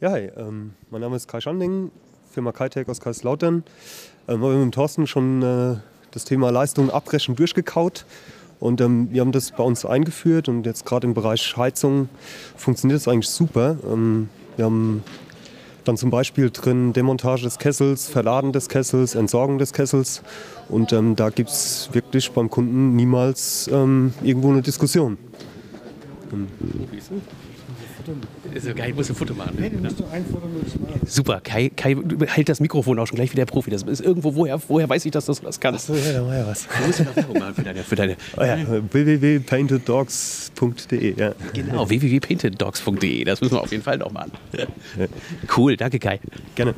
Ja, hi, ähm, mein Name ist Kai Schanding, Firma KaiTech aus Kaiserslautern. Ähm, wir haben mit Thorsten schon äh, das Thema Leistung abbrechen durchgekaut und ähm, wir haben das bei uns eingeführt und jetzt gerade im Bereich Heizung funktioniert das eigentlich super. Ähm, wir haben dann zum Beispiel drin Demontage des Kessels, Verladen des Kessels, Entsorgung des Kessels und ähm, da gibt es wirklich beim Kunden niemals ähm, irgendwo eine Diskussion. Also Kai muss ein Foto machen. Nee, du musst doch ein Foto machen. Super, Kai, Kai hält das Mikrofon auch schon gleich wie der Profi. Das ist irgendwo, woher, woher weiß ich, dass du das kannst? So, ja, da war ja was. Du musst ja noch Werbung machen für deine, für deine Oh ja, www.painteddogs.de, ja. genau, www.painteddogs.de. Das müssen wir auf jeden Fall noch machen. Cool, danke Kai. Gerne.